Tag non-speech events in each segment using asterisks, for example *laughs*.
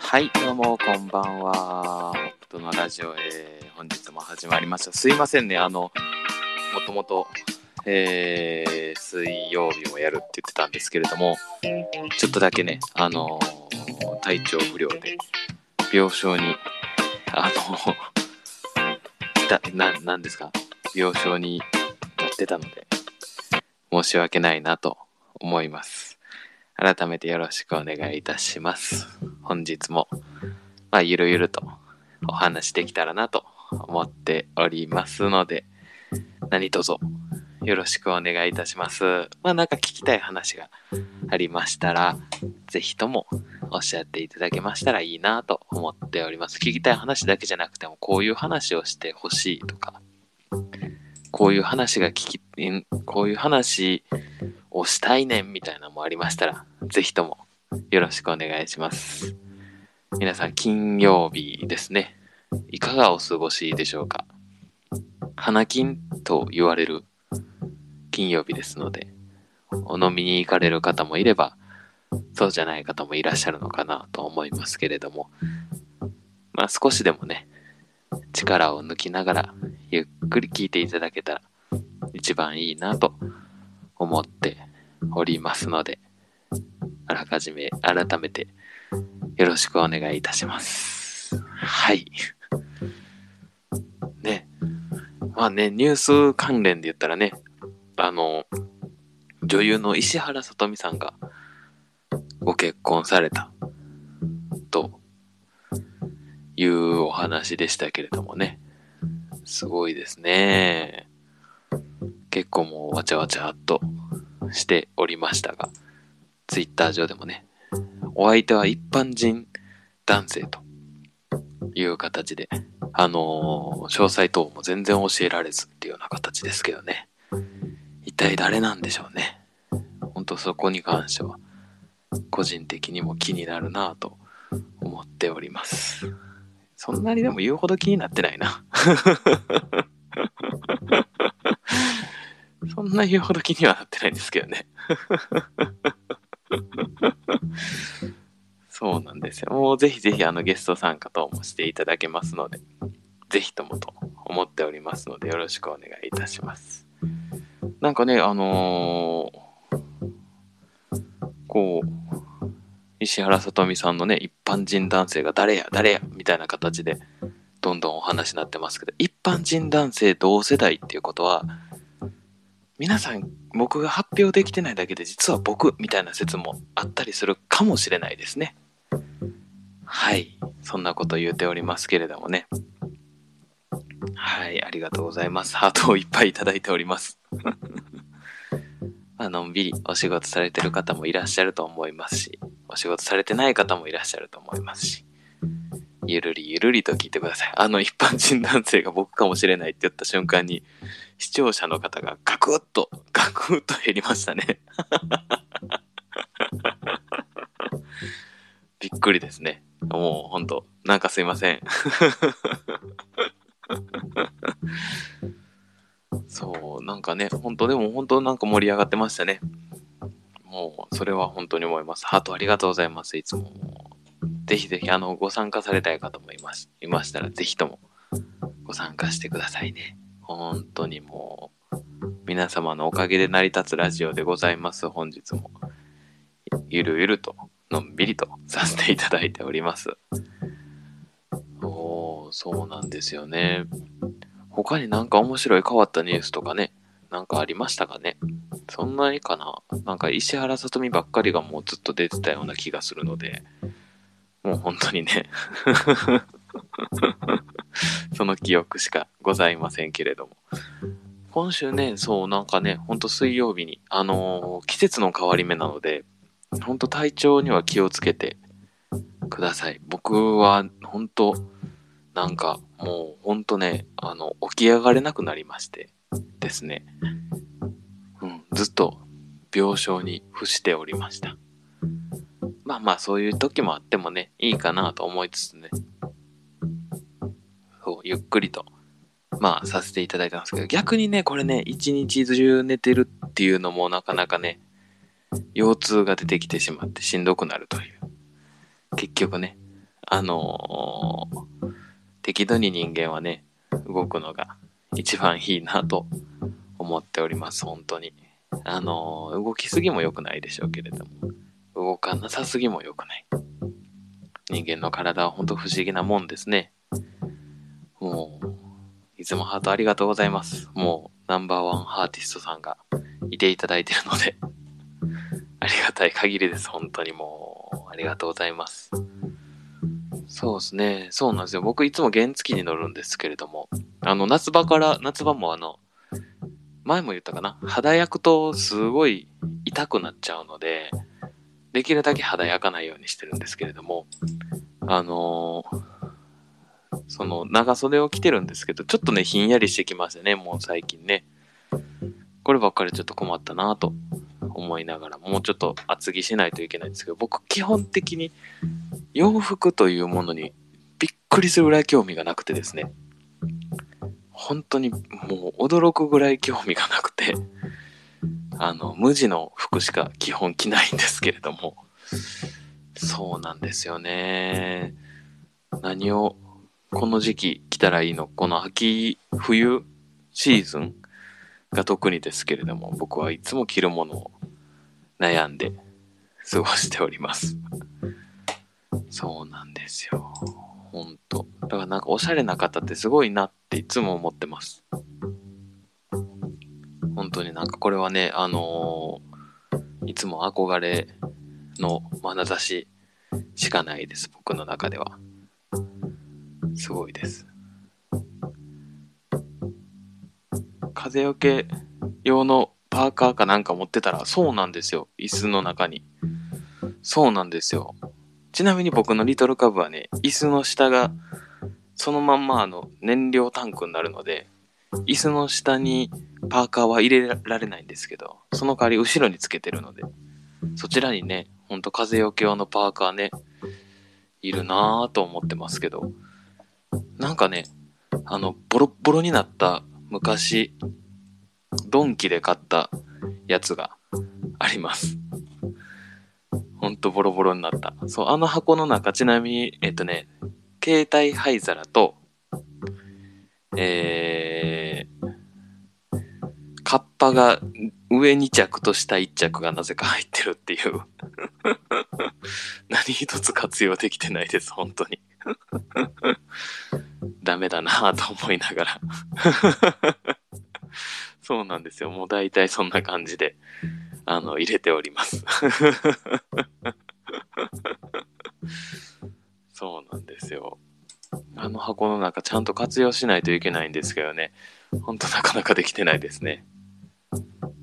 はい、どうもこんばんは。北斗のラジオ、えー本日も始まりました。すいませんね、あの、もともと、えー水曜日もやるって言ってたんですけれども、ちょっとだけね、あのー体調不良で、病床に、あの来た、な、なんですか、病床になってたので、申し訳ないなと思います。改めてよろしくお願いいたします。本日も、まあ、ゆるゆるとお話できたらなと思っておりますので、何卒よろしくお願いいたします。まあ、なんか聞きたい話がありましたら、ぜひともおっしゃっていただけましたらいいなと思っております。聞きたい話だけじゃなくても、こういう話をしてほしいとか、こういう話が聞き、こういう話をしたいねんみたいなのもありましたら、ぜひともよろしくお願いします。皆さん、金曜日ですね。いかがお過ごしでしょうか？花金と言われる金曜日ですので、お飲みに行かれる方もいれば、そうじゃない方もいらっしゃるのかなと思いますけれども、まあ少しでもね、力を抜きながら、ゆっくり聞いていただけたら一番いいなと思っておりますので、あらかじめ改めてよろしくお願いいたします。はい。ね。まあね、ニュース関連で言ったらね、あの、女優の石原さとみさんがご結婚されたというお話でしたけれどもね。すごいですね。結構もうわちゃわちゃっとしておりましたが、ツイッター上でもね、お相手は一般人男性という形で、あのー詳細等も全然教えられずっていうような形ですけどね。一体誰なんでしょうね。ほんとそこに関しては、個人的にも気になるなぁと思っております。そんなにでも言うほど気になってないな。*laughs* そんな言うほど気にはなってないんですけどね。そうなんですよ。もうぜひぜひあのゲスト参加等もしていただけますので、ぜひともと思っておりますので、よろしくお願いいたします。なんかね、あのーこう、石原さとみさんのね、一般人男性が誰や、誰や、みたいな形で、どんどんお話になってますけど、一般人男性同世代っていうことは、皆さん、僕が発表できてないだけで、実は僕、みたいな説もあったりするかもしれないですね。はい。そんなこと言うておりますけれどもね。はい。ありがとうございます。ハートをいっぱいいただいております。*laughs* まあのんびりお仕事されてる方もいらっしゃると思いますし、お仕事されてない方もいらっしゃると思いますし、ゆるりゆるりと聞いてください。あの一般人男性が僕かもしれないって言った瞬間に、視聴者の方がガクッと、ガクッと減りましたね。*laughs* びっくりですね。もうほんと、なんかすいません。*laughs* そう、なんかね、本当でも本当なんか盛り上がってましたね。もう、それは本当に思います。ハートありがとうございます。いつも。ぜひぜひ、あの、ご参加されたい方もいます。いましたら、ぜひともご参加してくださいね。本当にもう、皆様のおかげで成り立つラジオでございます。本日も。ゆるゆると、のんびりとさせていただいております。おー、そうなんですよね。他になんか面白い変わったニュースとかね、なんかありましたかね？そんなにかな？なんか石原さとみばっかりがもうずっと出てたような気がするので、もう本当にね、*laughs* その記憶しかございませんけれども。今週ね、そうなんかね、ほんと水曜日に、あのー季節の変わり目なので、ほんと体調には気をつけてください。僕は本当なんかもうほんとね、あの、起き上がれなくなりましてですね。ずっと病床に伏しておりました。まあまあそういう時もあってもね、いいかなと思いつつね。そう、ゆっくりと、まあさせていただいたんですけど、逆にね、これね、一日中寝てるっていうのもなかなかね、腰痛が出てきてしまってしんどくなるという。結局ね、あのー、適度に人間はね、動くのが一番いいなと思っております、本当に。あの、動きすぎも良くないでしょうけれども、動かなさすぎも良くない。人間の体は本当不思議なもんですね。もう、いつもハートありがとうございます。もう、ナンバーワンアーティストさんがいていただいてるので *laughs* ありがたい限りです。本当にもう、ありがとうございます。そうですね。そうなんですよ。僕いつも原付に乗るんですけれども、あの、夏場から、夏場もあの、前も言ったかな肌焼くとすごい痛くなっちゃうので、できるだけ肌焼かないようにしてるんですけれども、あのー、その長袖を着てるんですけど、ちょっとね、ひんやりしてきますよね、もう最近ね。こればっかりちょっと困ったなと思いながら、もうちょっと厚着しないといけないんですけど、僕基本的に洋服というものにびっくりするぐらい興味がなくてですね。本当にもう驚くぐらい興味がなくて、あの、無地の服しか基本着ないんですけれども、そうなんですよね。何をこの時期来たらいいの？この秋、冬シーズンが特にですけれども、僕はいつも着るものを悩んで過ごしております。そうなんですよ。ほんと。だからなんかおしゃれな方ってすごいなっていつも思ってます。本当になんかこれはね、あのー、いつも憧れの眼差ししかないです、僕の中では。すごいです。風よけ用のパーカーかなんか持ってたら、そうなんですよ。椅子の中に。そうなんですよ。ちなみに僕のリトルカブはね、椅子の下がそのまんまあの燃料タンクになるので、椅子の下にパーカーは入れられないんですけど、その代わり後ろにつけてるので、そちらにね、ほんと風よけ用のパーカーね、いるなぁと思ってますけど、なんかね、あの、ボロッボロになった昔、ドンキで買ったやつがあります。ほんとボロボロになった。そう、あの箱の中、ちなみに、えっとね、携帯灰皿と、えー、カッパが上2着と下1着がなぜか入ってるっていう *laughs* 何一つ活用できてないです、本当に *laughs* ダメだなぁと思いながら *laughs* そうなんですよ。もう大体そんな感じで、あの、入れております *laughs* そうなんですよ。あの箱の中ちゃんと活用しないといけないんですけどね。ほんとなかなかできてないですね。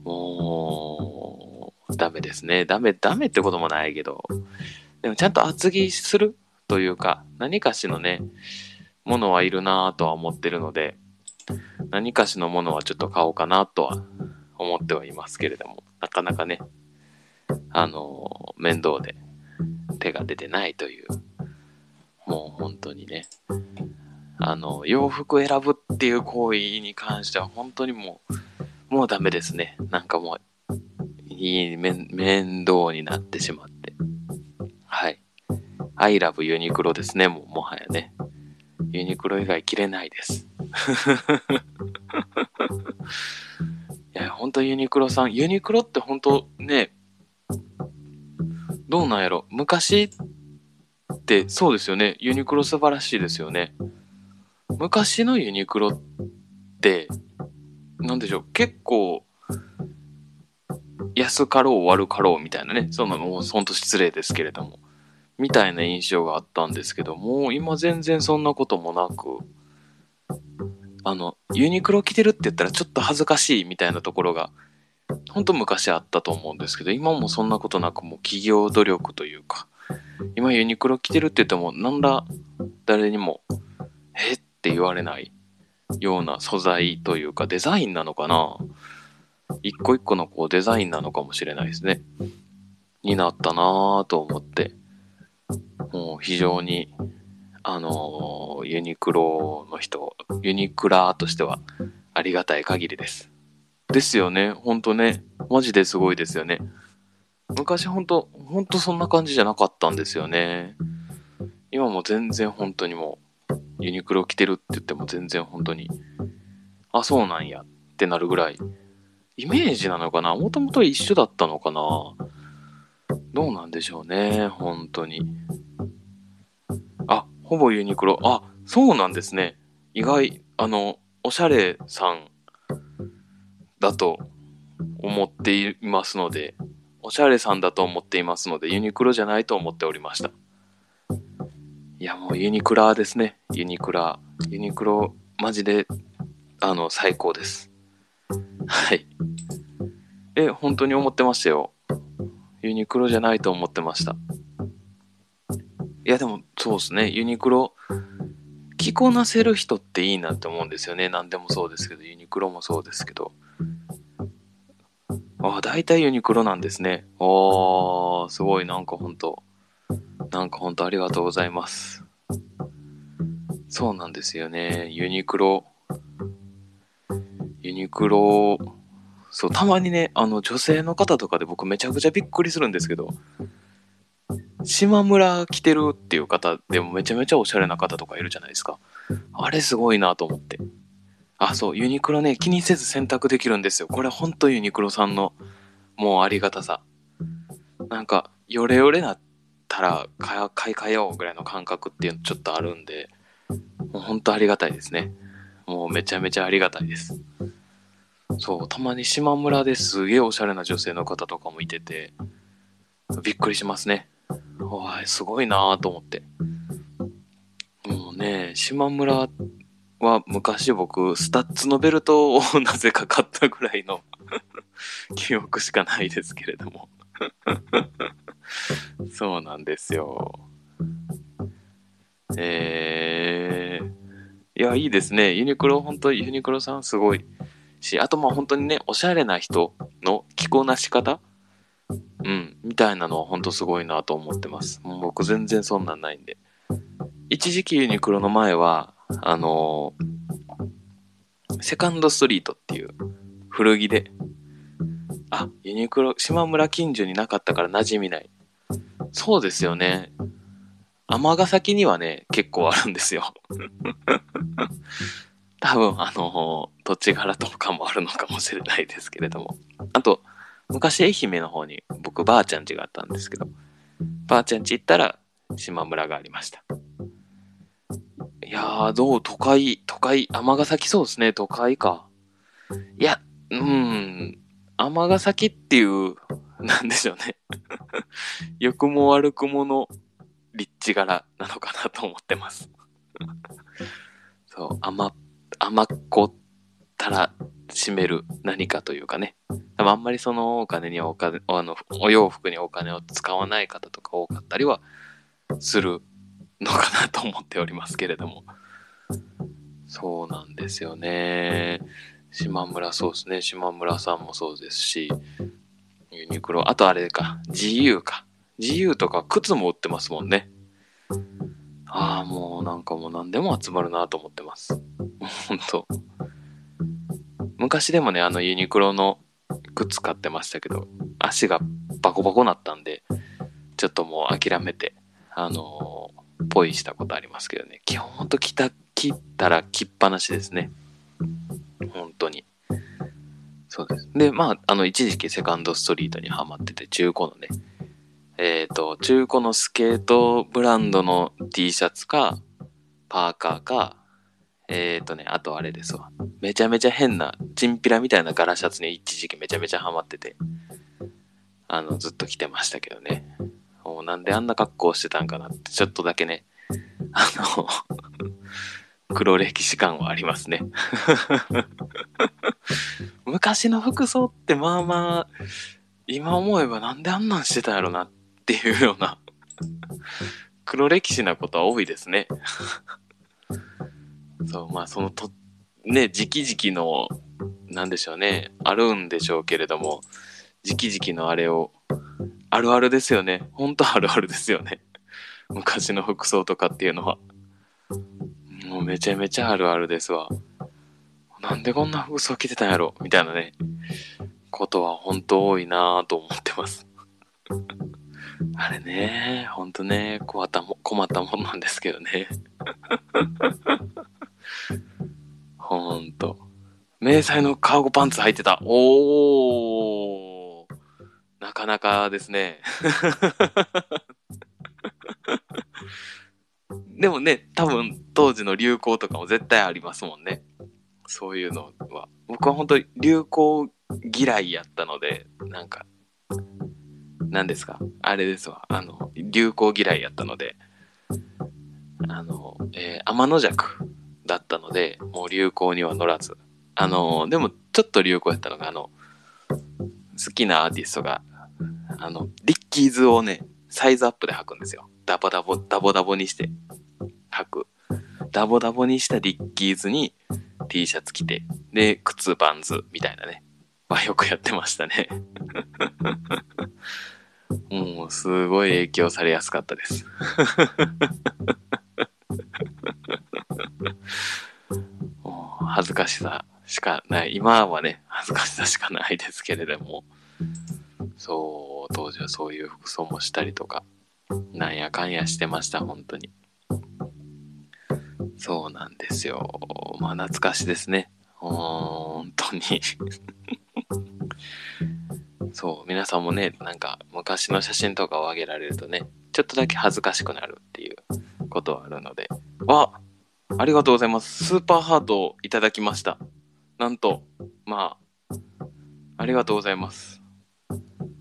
もう、ダメですね。ダメ、ダメってこともないけど。でもちゃんと厚着するというか、何かしのね、ものはいるなぁとは思ってるので、何かしのものはちょっと買おうかなとは思ってはいますけれども、なかなかね、あの、面倒で手が出てないという、もう本当にね、あの、洋服選ぶっていう行為に関しては本当にもう、もうダメですね。なんかもう、いい面倒になってしまって。はい。I love ユニクロですね、ももはやね。ユニクロ以外着れないです。*laughs* や、ほんとユニクロさん、ユニクロってほんとね、どうなんやろ昔ってそうですよね。ユニクロ素晴らしいですよね。昔のユニクロって、なんでしょう、結構、安かろう悪かろうみたいなね、そのもうほんと失礼ですけれども。みたいな印象があったんですけどもう、今全然そんなこともなく、あの、ユニクロ着てるって言ったらちょっと恥ずかしいみたいなところが、ほんと昔あったと思うんですけど、今もそんなことなくもう企業努力というか、今ユニクロ着てるって言っても、なんら誰にも、えって言われないような素材というかデザインなのかな？一個一個のこうデザインなのかもしれないですね。になったなぁと思って、もう非常に、あの、ユニクロの人、ユニクラーとしてはありがたい限りです。ですよね。ほんとね。マジですごいですよね。昔ほんと、ほんとそんな感じじゃなかったんですよね。今も全然本当にもう、ユニクロ着てるって言っても全然本当に、あ、そうなんやってなるぐらい、イメージなのかな？もともと一緒だったのかな？どうなんでしょうね、本当に。あ、ほぼユニクロ。あ、そうなんですね。意外、あの、おしゃれさんだと思っていますので、おしゃれさんだと思っていますので、ユニクロじゃないと思っておりました。いや、もうユニクラですね。ユニクラ。ユニクロ、マジで、あの、最高です。はい。え、本当に思ってましたよ。ユニクロじゃないと思ってました。いや、でも、そうですね。ユニクロ、着こなせる人っていいなって思うんですよね。何でもそうですけど、ユニクロもそうですけど。ああ、大体ユニクロなんですね。ああ、すごい、なんかほんと、なんかほんとありがとうございます。そうなんですよね。ユニクロ、ユニクロ、そう、たまにね、あの、女性の方とかで僕めちゃくちゃびっくりするんですけど、島村着てるっていう方でもめちゃめちゃおしゃれな方とかいるじゃないですか。あれすごいなと思って。あ、そう、ユニクロね、気にせず選択できるんですよ。これほんとユニクロさんの、もうありがたさ。なんか、ヨレヨレなったら買い替えようぐらいの感覚っていうのちょっとあるんで、もうほんとありがたいですね。もうめちゃめちゃありがたいです。そう、たまに島村ですげえおしゃれな女性の方とかもいてて、びっくりしますね。わい、すごいなと思って。もうね、島村は昔僕、スタッズのベルトを *laughs* なぜか買ったぐらいの *laughs* 記憶しかないですけれども *laughs* そうなんですよ。えー、いや、いいですね。ユニクロ、本当ユニクロさんすごいし、あとまあ本当にね、おしゃれな人の着こなし方うん、みたいなのは本当すごいなと思ってます。僕全然そんなんないんで。一時期ユニクロの前は、あのー、セカンドストリートっていう古着で、あ、ユニクロ、島村近所になかったから馴染みない。そうですよね。尼崎にはね、結構あるんですよ。*laughs* 多分、あのー、土地柄とかもあるのかもしれないですけれども。あと、昔愛媛の方に僕ばあちゃん家があったんですけど、ばあちゃん家行ったら島村がありました。いやー、どう都会、都会、尼崎そうですね、都会か。いや、うん、尼崎っていう、なんでしょうね。*laughs* 良くも悪くもの立地柄なのかなと思ってます。*laughs* そう、甘、甘っこったら占める何かというかね。あんまりそのお金にお金、あの、お洋服にお金を使わない方とか多かったりはするのかなと思っておりますけれども。そうなんですよね。島村そうですね。島村さんもそうですし、ユニクロ、あとあれか、GU か。GU とか靴も売ってますもんね。ああ、もうなんかもう何でも集まるなと思ってます。本当昔でもね、あのユニクロの靴買ってましたけど、足がバコバコなったんで、ちょっともう諦めて、あのー、ポイしたことありますけどね。基本ほんと着た、切ったら着っぱなしですね。本当に。そうです。で、まあ、あの、一時期セカンドストリートにハマってて、中古のね、えっ、ー、と、中古のスケートブランドの T シャツか、パーカーか、えっ、ー、とね、あとあれですわ。めちゃめちゃ変な、チンピラみたいな柄シャツに一時期めちゃめちゃハマってて、あの、ずっと着てましたけどね。もうなんであんな格好してたんかなって、ちょっとだけね、あの *laughs* 黒歴史感はありますね *laughs* 昔の服装ってまあまあ、今思えばなんであんなんしてたんやろなっていうような黒歴史なことは多いですねそう、まあそのと、ね、時期時期の、なんでしょうね、あるんでしょうけれども、時期時期のあれを、あるあるですよね。ほんとあるあるですよね。*laughs* 昔の服装とかっていうのは。もうめちゃめちゃあるあるですわ。なんでこんな服装着てたんやろ？みたいなね、ことは本当多いなぁと思ってます。*laughs* あれね、ほんとね、困ったも困ったもんなんですけどね。*laughs* ほんと。迷彩のカーゴパンツ履いてた。おー。なかなかですね。*laughs* でもね、多分当時の流行とかも絶対ありますもんね。そういうのは。僕は本当に流行嫌いやったので、なんか、何ですか？あれですわ。あの、流行嫌いやったので、あの、えー、天の弱だったので、もう流行には乗らず。あの、でもちょっと流行やったのが、あの、好きなアーティストが、あの、リッキーズをね、サイズアップで履くんですよ。ダボダボ、ダボダボにして履く。ダボダボにしたリッキーズに T シャツ着て、で、靴バンズみたいなね。はよくやってましたね。*laughs* もう、すごい影響されやすかったです。*laughs* もう恥ずかしさしかない。今はね、恥ずかしさしかないですけれども、そう、当時はそういう服装もしたりとか、なんやかんやしてました、本当に。そうなんですよ。まあ、懐かしいですね。本当にそう、皆さんもね、なんか昔の写真とかを上げられるとね、ちょっとだけ恥ずかしくなるっていうことはあるので。あありがとうございます。スーパーハートをいただきました。なんと、まあ、ありがとうございます。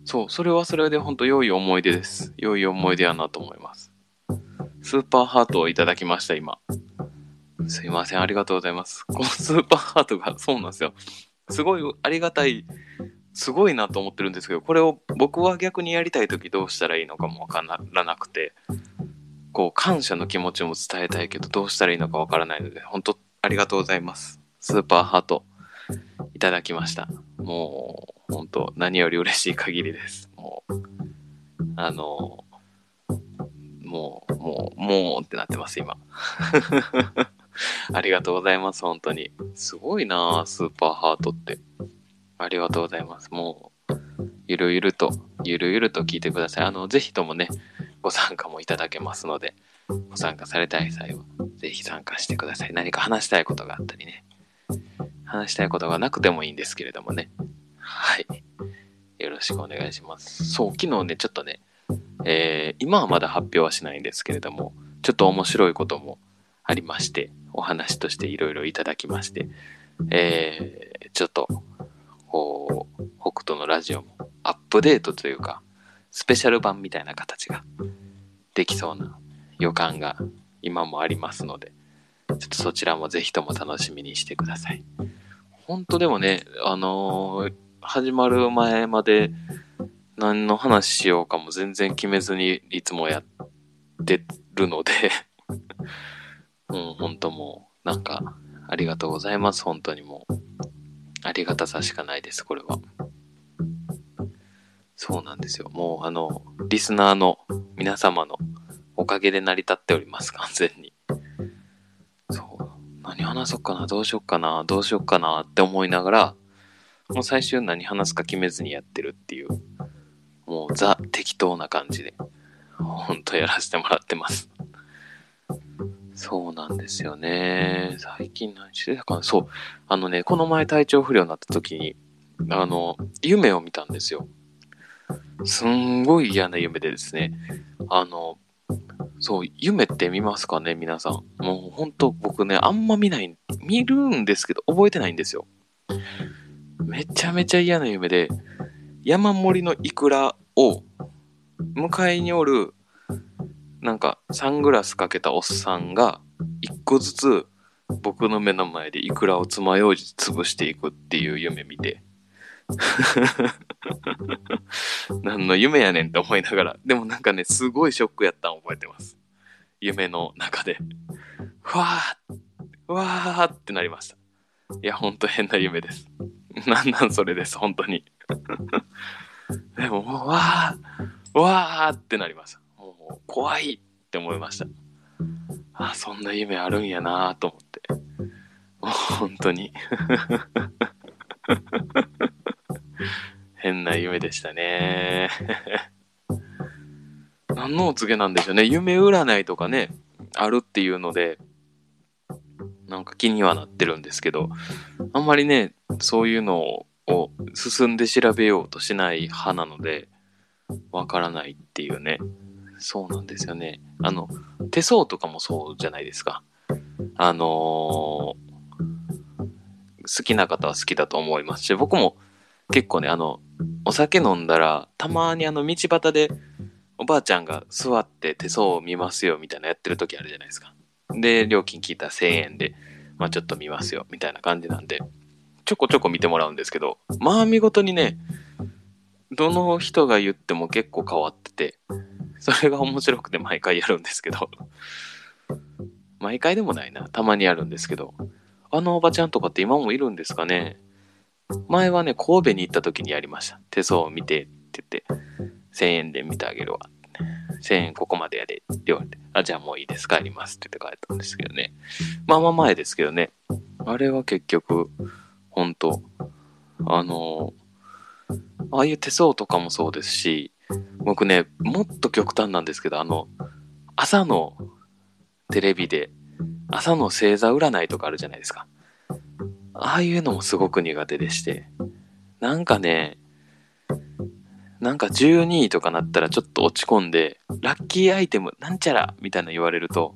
そう、それはそれで本当良い思い出です。良い思い出やなと思います。スーパーハートをいただきました、今。すいません、ありがとうございます。このスーパーハートが、そうなんですよ。すごいありがたい、すごいなと思ってるんですけど、これを僕は逆にやりたい時どうしたらいいのかもわからなくて、こう、感謝の気持ちも伝えたいけど、どうしたらいいのかわからないので、本当ありがとうございます。スーパーハート、いただきました。もう、本当何より嬉しい限りです。もう、あの、もう、もう、もうってなってます、今。*laughs* ありがとうございます、本当に。すごいなスーパーハートって。ありがとうございます。もう、ゆるゆると、ゆるゆると聞いてください。あの、ぜひともね、ご参加もいただけますので、ご参加されたい際は、ぜひ参加してください。何か話したいことがあったりね。話したいことがなくてもいいんですけれどもね。はい。よろしくお願いします。そう、昨日ね、ちょっとね、えー、今はまだ発表はしないんですけれども、ちょっと面白いこともありまして、お話としていろいろいただきまして、えー、ちょっと、こう、北斗のラジオもアップデートというか、スペシャル版みたいな形ができそうな予感が今もありますので、ちょっとそちらもぜひとも楽しみにしてください。本当でもね、あのー、始まる前まで何の話しようかも全然決めずにいつもやってるので *laughs* うん、本当もう、なんか、ありがとうございます。本当にもう。ありがたさしかないです、これは。そうなんですよ。もう、あの、リスナーの皆様のおかげで成り立っております、完全に。そう。何話そうかな、どうしよっかな、どうしよっかなって思いながら、もう最終何話すか決めずにやってるっていう、もうザ適当な感じで、ほんとやらせてもらってます。そうなんですよね。最近何してたかなそう。あのね、この前体調不良になった時に、あの、夢を見たんですよ。すんごい嫌な夢でですね。あの、そう、夢って見ますかね皆さん。もうほんと僕ね、あんま見ない、見るんですけど、覚えてないんですよ。めちゃめちゃ嫌な夢で、山盛りのイクラを、迎えにおるなんかサングラスかけたおっさんが一個ずつ僕の目の前でイクラを爪楊枝潰していくっていう夢見て。*laughs* 何の夢やねんって思いながら。でもなんかねすごいショックやったん覚えてます。夢の中で。わーわーってなりました。いやほんと変な夢です。*laughs* なんなんそれです本当に。*laughs* でもわーわーってなりました。怖いって思いました。あ、そんな夢あるんやなと思って。もう本当に変な夢でしたね。何のお告げなんでしょうね。夢占いとかね、あるっていうので、なんか気にはなってるんですけど、あんまりね、そういうのを進んで調べようとしない派なので、わからないっていうね。そうなんですよね。あの、手相とかもそうじゃないですか。あのー、好きな方は好きだと思いますし、僕も結構ね、あの、お酒飲んだら、たまにあの、道端で、おばあちゃんが座って手相を見ますよ、みたいなやってる時あるじゃないですか。で、料金聞いたら1000円で、まあちょっと見ますよ、みたいな感じなんで、ちょこちょこ見てもらうんですけど、まあ見事にね、どの人が言っても結構変わってて、*laughs* それが面白くて毎回やるんですけど、毎回でもないな、たまにやるんですけど、あのおばちゃんとかって今もいるんですかね前はね、神戸に行った時にやりました。手相を見てって言って、1000円で見てあげるわ。1000円ここまでやでって言われて、あ、じゃあもういいです、帰りますって言って帰ったんですけどね。まあまあ前ですけどね。あれは結局、本当あの、ああいう手相とかもそうですし、僕ね、もっと極端なんですけど、あの、朝のテレビで、朝の星座占いとかあるじゃないですか。ああいうのもすごく苦手でして。なんかね、なんか12位とかなったらちょっと落ち込んで、ラッキーアイテムなんちゃらみたいな言われると、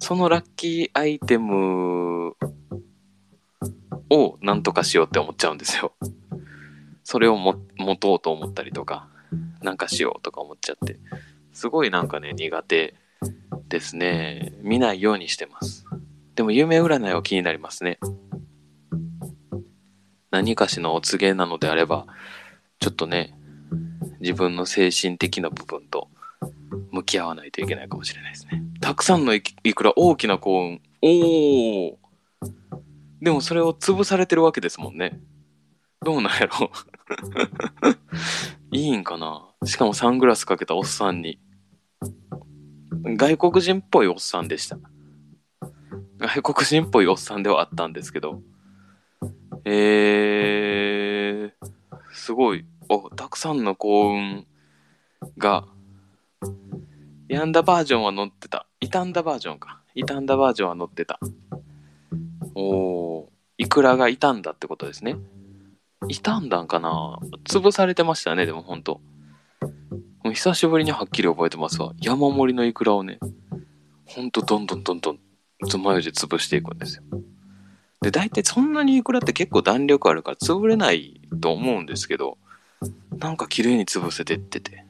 そのラッキーアイテムをなんとかしようって思っちゃうんですよ。それをも持とうと思ったりとか、なんかしようとか思っちゃって。すごいなんかね、苦手ですね。見ないようにしてます。でも夢占いは気になりますね。何かしのお告げなのであれば、ちょっとね、自分の精神的な部分と向き合わないといけないかもしれないですね。たくさんのいくら大きな幸運。おおでもそれを潰されてるわけですもんね。どうなんやろいいんかな？しかもサングラスかけたおっさんに。外国人っぽいおっさんでした。外国人っぽいおっさんではあったんですけど。えー、すごい。お、たくさんの幸運が、病んだバージョンは載ってた。傷んだバージョンか。傷んだバージョンは載ってた。おー、イクラが傷んだってことですね。傷んだんかな？潰されてましたね、でもほんと。久しぶりにはっきり覚えてますわ。山盛りのイクラをね、ほんとどんどんどんどんつまようじ潰していくんですよ。で、大体そんなにイクラって結構弾力あるから潰れないと思うんですけど、なんか綺麗に潰せてってて。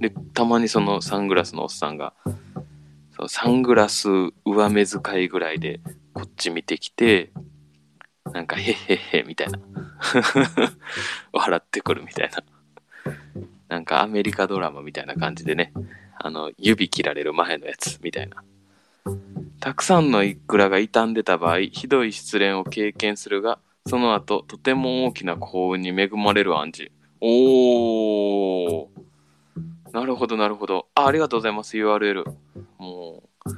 で、たまにそのサングラスのおっさんが、そのサングラス上目遣いぐらいでこっち見てきて、なんかへっへっへみたいな。*laughs* 笑ってくるみたいな。なんかアメリカドラマみたいな感じでね、あの、指切られる前のやつみたいな。たくさんのイクラが傷んでた場合、ひどい失恋を経験するが、その後、とても大きな幸運に恵まれる暗示。おー。なるほど、なるほど。あ、ありがとうございます、URL。もう、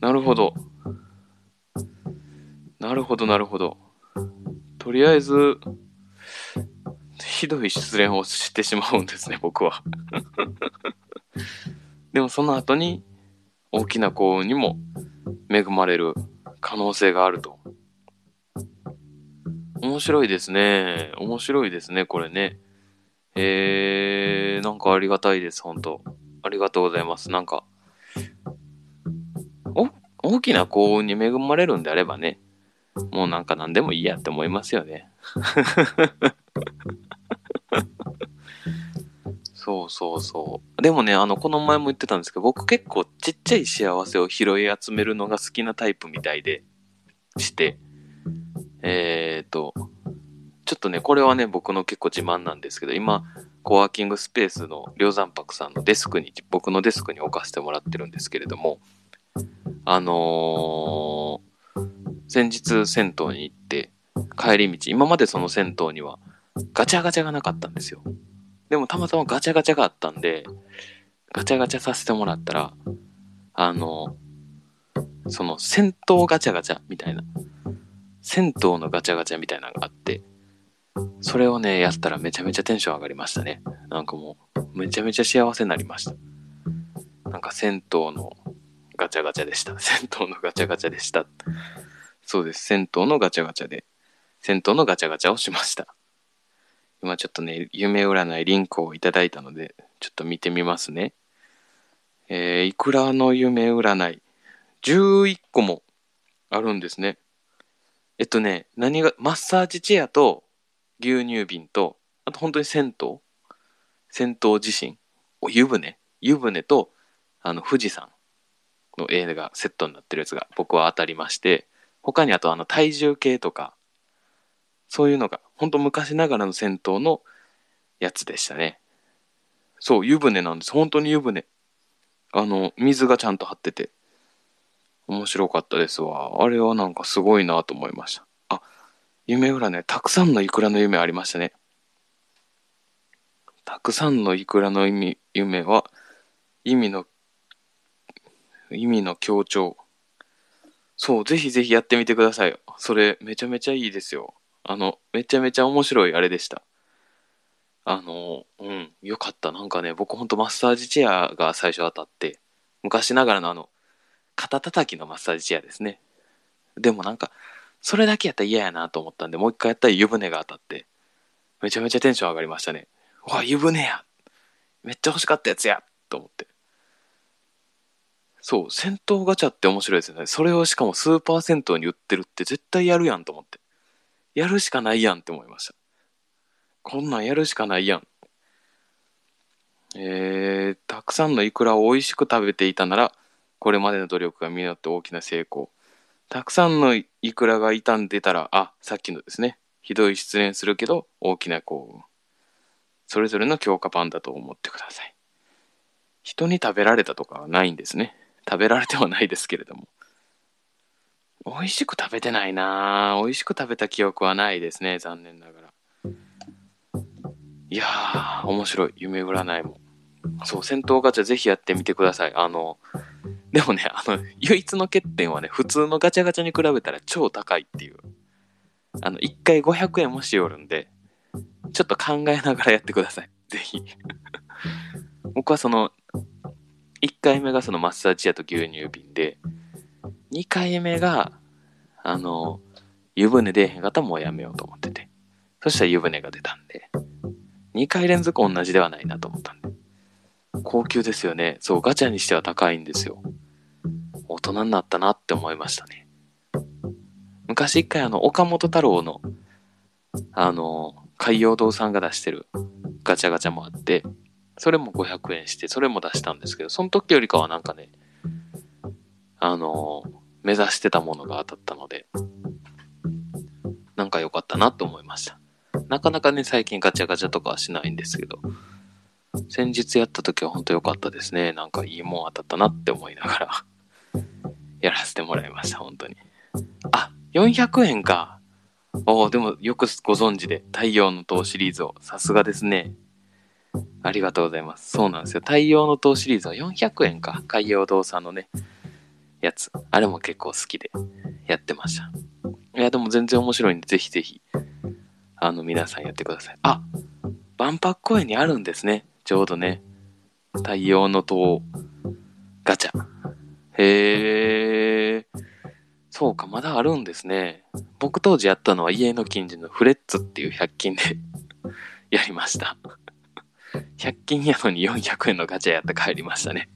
なるほど。なるほど、なるほど。とりあえず、ひどい失恋をしてしまうんですね、僕は。*laughs* でもその後に、大きな幸運にも恵まれる可能性があると。面白いですね。面白いですね、これね。えー、なんかありがたいです、本当ありがとうございます。なんか、お、大きな幸運に恵まれるんであればね、もうなんか何でもいいやって思いますよね。*laughs* そうそうそう。でもね、あの、この前も言ってたんですけど、僕結構ちっちゃい幸せを拾い集めるのが好きなタイプみたいで、して、えーと、ちょっとね、これはね、僕の結構自慢なんですけど、今、コワーキングスペースの梁山泊さんのデスクに、僕のデスクに置かせてもらってるんですけれども、あのー、先日銭湯に行って、帰り道、今までその銭湯にはガチャガチャがなかったんですよ。でもたまたまガチャガチャがあったんで、ガチャガチャさせてもらったら、あの、その戦闘ガチャガチャみたいな、銭湯のガチャガチャみたいなのがあって、それをね、やったらめちゃめちゃテンション上がりましたね。なんかもう、めちゃめちゃ幸せになりました。なんか銭湯のガチャガチャでした。*laughs* 銭湯のガチャガチャでした。そうです。銭湯のガチャガチャで、銭湯のガチャガチャをしました。今ちょっとね、夢占いリンクをいただいたので、ちょっと見てみますね。えー、いくらの夢占い？11個もあるんですね。えっとね、何が、マッサージチェアと牛乳瓶と、あと本当に銭湯銭湯地震お湯船湯船と、あの、富士山の映画セットになってるやつが僕は当たりまして、他にあとあの体重計とか、そういうのが、本当昔ながらの銭湯のやつでしたね。そう、湯船なんです。本当に湯船。あの、水がちゃんと張ってて。面白かったですわ。あれはなんかすごいなと思いました。あ、夢占い、たくさんのイクラの夢ありましたね。たくさんのイクラの意味夢は、意味の、意味の強調。そう、ぜひぜひやってみてください。それ、めちゃめちゃいいですよ。あの、めちゃめちゃ面白いあれでした。あの、うん、よかった。なんかね、僕ほんとマッサージチェアが最初当たって、昔ながらのあの、肩叩きのマッサージチェアですね。でもなんか、それだけやったら嫌やなと思ったんで、もう一回やったら湯船が当たって、めちゃめちゃテンション上がりましたね。うわ、湯船やめっちゃ欲しかったやつやと思って。そう、銭湯ガチャって面白いですよね。それをしかもスーパー銭湯に売ってるって絶対やるやんと思って。やるしかないやんって思いました。こんなんやるしかないやん。えー、たくさんのイクラを美味しく食べていたなら、これまでの努力が実って大きな成功。たくさんのイクラが傷んでたら、あ、さっきのですね。ひどい失恋するけど、大きな幸運。それぞれの強化版だと思ってください。人に食べられたとかはないんですね。食べられてはないですけれども。美味しく食べてないな美味しく食べた記憶はないですね。残念ながら。いやー、面白い。夢占いも。そう、戦闘ガチャぜひやってみてください。あの、でもね、あの、唯一の欠点はね、普通のガチャガチャに比べたら超高いっていう。あの、1回500円もしよるんで、ちょっと考えながらやってください。ぜひ。僕はその、1回目がそのマッサージ屋と牛乳瓶で、2回目が、あの、湯船出えへんかったらもうやめようと思ってて。そしたら湯船が出たんで、2回連続同じではないなと思ったんで。高級ですよね。そう、ガチャにしては高いんですよ。大人になったなって思いましたね。昔一回あの、岡本太郎の、あの、海洋堂さんが出してるガチャガチャもあって、それも500円して、それも出したんですけど、その時よりかはなんかね、あの、目指してたものが当たったので、なんか良かったなと思いました。なかなかね、最近ガチャガチャとかはしないんですけど、先日やった時は本当良かったですね。なんかいいもん当たったなって思いながら、やらせてもらいました、本当に。あ、400円か。おお、でもよくご存知で、太陽の塔シリーズを。さすがですね。ありがとうございます。そうなんですよ。太陽の塔シリーズは400円か。海洋堂さんのね、やつ。あれも結構好きでやってました。いや、でも全然面白いんで、ぜひぜひ、あの、皆さんやってください。あ、万博公園にあるんですね。ちょうどね。太陽の塔ガチャ。へえ。そうか、まだあるんですね。僕当時やったのは家の近所のフレッツっていう100均で *laughs* やりました。100均やのに400円のガチャやって帰りましたね。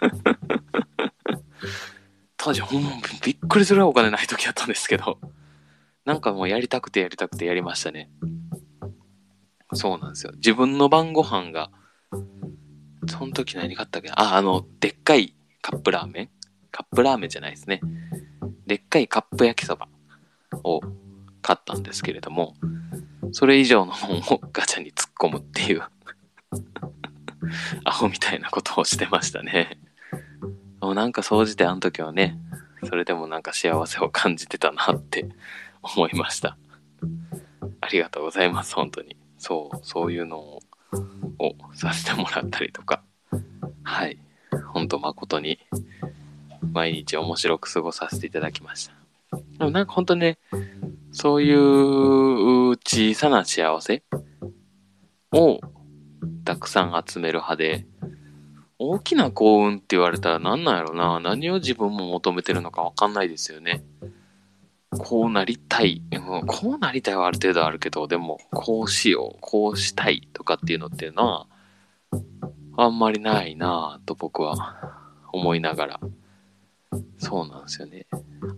*laughs* 当時ほんまびっくりするぐらいお金ない時やったんですけど、なんかもうやりたくてやりたくてやりましたね。そうなんですよ。自分の晩ご飯が、その時何買ったっけな？あ、あの、でっかいカップラーメン？カップラーメンじゃないですね。でっかいカップ焼きそばを買ったんですけれども、それ以上の本をガチャに突っ込むっていう *laughs* アホみたいなことをしてましたね。もうなんか総じてあの時はね、それでもなんか幸せを感じてたなって *laughs* 思いました。ありがとうございます、本当に。そう、そういうのをさせてもらったりとか、はい、本当誠に毎日面白く過ごさせていただきました。でもなんか本当ね、そういう小さな幸せをたくさん集める派で、大きな幸運って言われたら何なんやろな。何を自分も求めてるのかわかんないですよね。こうなりたい。こうなりたいはある程度あるけど、でも、こうしよう、こうしたいとかっていうのっていうのは、あんまりないなぁと僕は思いながら。そうなんですよね。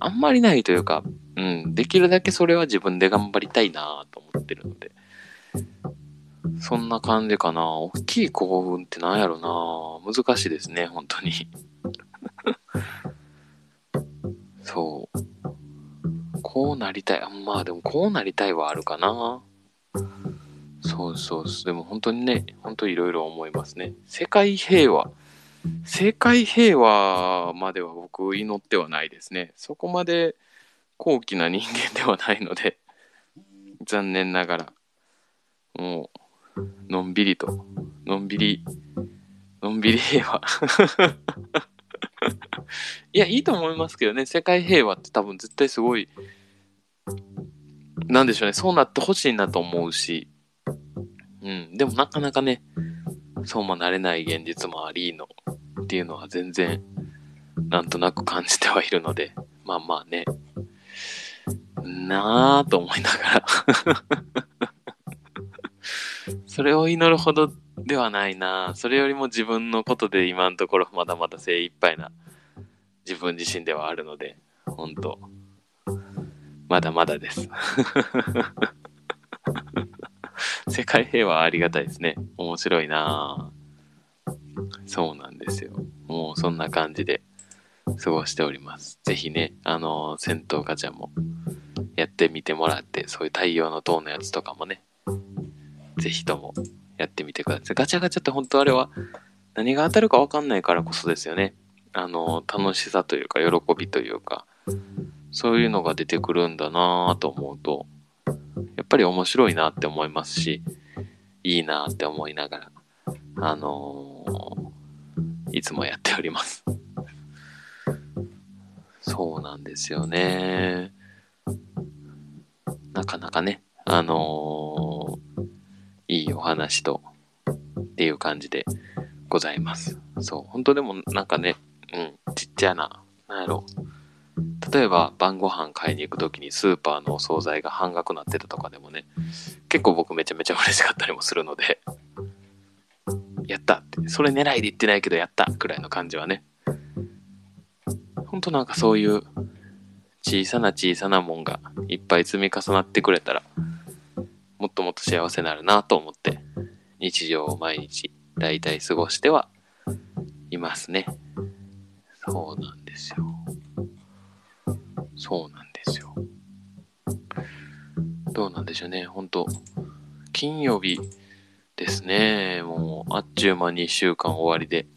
あんまりないというか、うん、できるだけそれは自分で頑張りたいなぁと思ってるので。そんな感じかな。大きい興奮って何やろな。難しいですね、本当に。*laughs* そう。こうなりたい。まあでもこうなりたいはあるかな。そうそうでも本当にね、本当いろいろ思いますね。世界平和。世界平和までは僕祈ってはないですね。そこまで高貴な人間ではないので、残念ながら、もう、のんびりと、のんびり、のんびり平和。*laughs* いや、いいと思いますけどね、世界平和って多分絶対すごい。なんでしょうね、そうなってほしいなと思うし、うん、でもなかなかね、そうもなれない現実もありのっていうのは全然、なんとなく感じてはいるので、まあまあね、なぁと思いながらそれを祈るほどではないなそれよりも自分のことで今のところまだまだ精一杯な自分自身ではあるので、本当まだまだです。*laughs* 世界平和ありがたいですね。面白いなそうなんですよ。もうそんな感じで過ごしております。ぜひね、あの、戦闘ガチャもやってみてもらって、そういう太陽の塔のやつとかもね、ぜひともやってみてください。ガチャガチャって本当あれは何が当たるかわかんないからこそですよね。あの、楽しさというか、喜びというか、そういうのが出てくるんだなぁと思うと、やっぱり面白いなって思いますし、いいなって思いながら、あのー、いつもやっております。そうなんですよね。なかなかね、あのー、お話と、っていう感じでございます。そう、本当でもなんかね、うん、ちっちゃな、なんやろ、例えば晩ご飯買いに行く時にスーパーのお惣菜が半額になってたとかでもね、結構僕めちゃめちゃ嬉しかったりもするので、やったって、それ狙いで言ってないけどやったくらいの感じはね、ほんとなんかそういう小さな小さなもんがいっぱい積み重なってくれたら、っともっと幸せになるなと思って、日常を毎日大体過ごしてはいますね。そうなんですよ。そうなんですよ。どうなんでしょうね。本当金曜日ですね。もう、あっちゅう間に1週間終わりで。